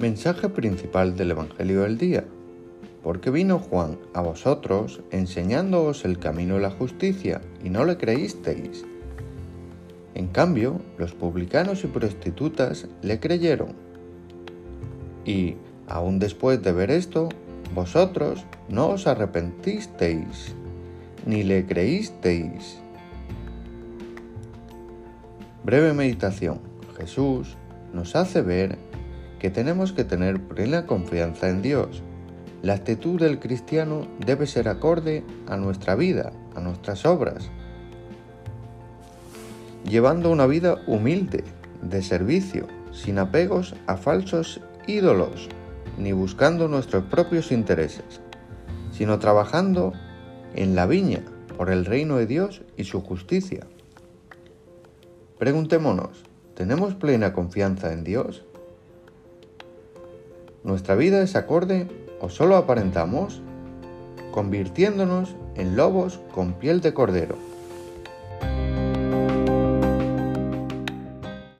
Mensaje principal del Evangelio del día. Porque vino Juan a vosotros enseñándoos el camino de la justicia y no le creísteis. En cambio, los publicanos y prostitutas le creyeron. Y, aún después de ver esto, vosotros no os arrepentisteis, ni le creísteis. Breve meditación. Jesús nos hace ver que tenemos que tener plena confianza en Dios. La actitud del cristiano debe ser acorde a nuestra vida, a nuestras obras, llevando una vida humilde, de servicio, sin apegos a falsos ídolos, ni buscando nuestros propios intereses, sino trabajando en la viña por el reino de Dios y su justicia. Preguntémonos, ¿tenemos plena confianza en Dios? ¿Nuestra vida es acorde o solo aparentamos? Convirtiéndonos en lobos con piel de cordero.